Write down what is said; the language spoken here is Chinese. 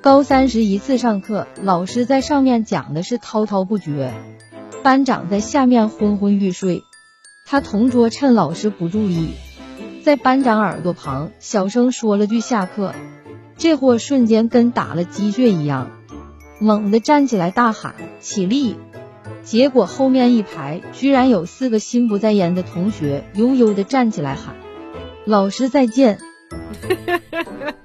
高三时一次上课，老师在上面讲的是滔滔不绝，班长在下面昏昏欲睡。他同桌趁老师不注意，在班长耳朵旁小声说了句下课，这货瞬间跟打了鸡血一样，猛地站起来大喊起立。结果后面一排居然有四个心不在焉的同学悠悠的站起来喊：“老师再见。